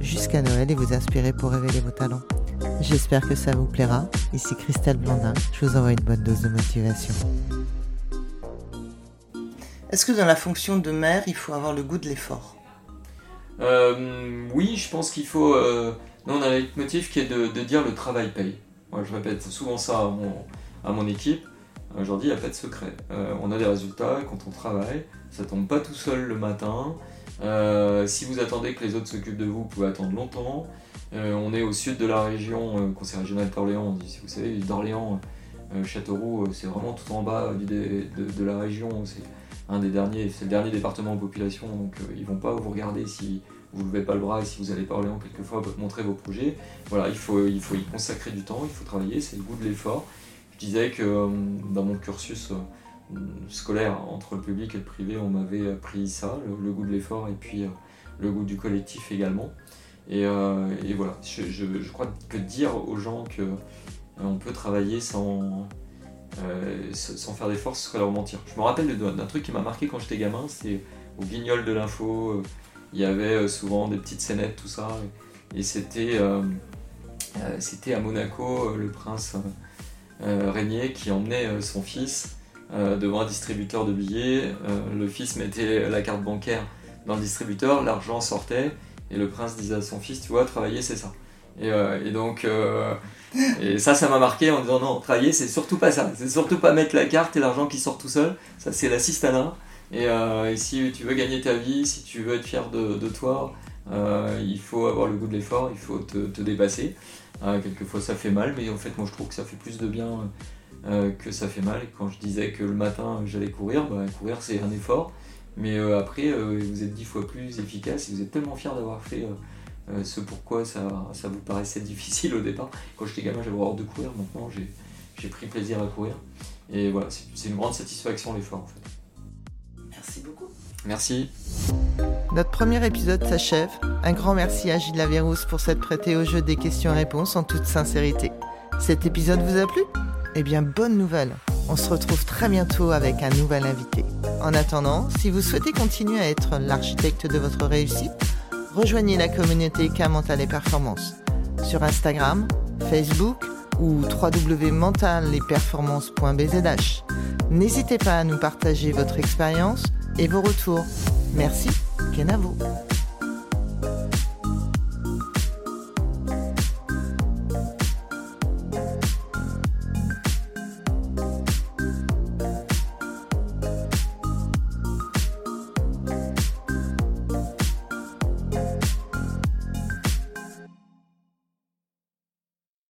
jusqu'à Noël et vous inspirer pour révéler vos talents. J'espère que ça vous plaira. Ici Christelle Blandin, je vous envoie une bonne dose de motivation. Est-ce que dans la fonction de maire, il faut avoir le goût de l'effort? Euh, oui, je pense qu'il faut. euh, nous, on a un motif qui est de, de dire le travail paye. Moi, je répète souvent ça à mon, à mon équipe. Dis, il n'y a pas de secret. Euh, on a des résultats quand on travaille. Ça tombe pas tout seul le matin. Euh, si vous attendez que les autres s'occupent de vous, vous pouvez attendre longtemps. Euh, on est au sud de la région, euh, conseil régional d'Orléans. Si vous savez, d'Orléans, Châteauroux, c'est vraiment tout en bas de, la région. C'est un des derniers, c'est le dernier département en population, donc ils vont pas vous regarder si vous levez pas le bras et si vous allez pas Orléans quelquefois montrer vos projets. Voilà, il faut, il faut y consacrer du temps, il faut travailler, c'est le goût de l'effort. Je disais que dans mon cursus scolaire entre le public et le privé, on m'avait appris ça, le, goût de l'effort et puis euh, le goût du collectif également. Et, euh, voilà, je, crois que dire aux gens que euh, on peut travailler sans, euh, sans faire d'efforts, ce serait leur mentir. Je me rappelle d'un truc qui m'a marqué quand j'étais gamin, c'est au guignol de l'info, euh, il y avait euh, souvent des petites scénettes, tout ça, et, c'était euh, euh, à Monaco, euh, le prince euh, euh, régnier qui emmenait euh, son fils euh, devant un distributeur de billets. Euh, le fils mettait la carte bancaire dans le distributeur, l'argent sortait, et le prince disait à son fils, tu vois, travailler c'est ça. Et, euh, et donc, euh, et ça, ça m'a marqué en disant non, travailler c'est surtout pas ça. C'est surtout pas mettre la carte et l'argent qui sort tout seul. Ça, c'est l'assistanat. Et, euh, et si tu veux gagner ta vie, si tu veux être fier de, toi, euh, il faut avoir le goût de l'effort, il faut te, te dépasser. Euh, quelquefois ça fait mal, mais en fait moi je trouve que ça fait plus de bien euh, que ça fait mal. Quand je disais que le matin j'allais courir, bah, courir c'est un effort, mais euh, après euh, vous êtes dix fois plus efficace et vous êtes tellement fier d'avoir fait euh, euh, ce pourquoi ça, ça vous paraissait difficile au départ. Quand j'étais gamin j'avais horreur de courir, maintenant j'ai, pris plaisir à courir. Et voilà, c'est une grande satisfaction l'effort en fait. Merci beaucoup. Merci. Notre premier épisode s'achève. Un grand merci à Gilles Lavérousse pour s'être prêté au jeu des questions-réponses en toute sincérité. Cet épisode vous a plu? Eh bien, bonne nouvelle On se retrouve très bientôt avec un nouvel invité. En attendant, si vous souhaitez continuer à être l'architecte de votre réussite, rejoignez la communauté K Mental et Performance sur Instagram, Facebook ou www.mentalesperformances.bzh. N'hésitez pas à nous partager votre expérience et vos retours. Merci, Kenavo.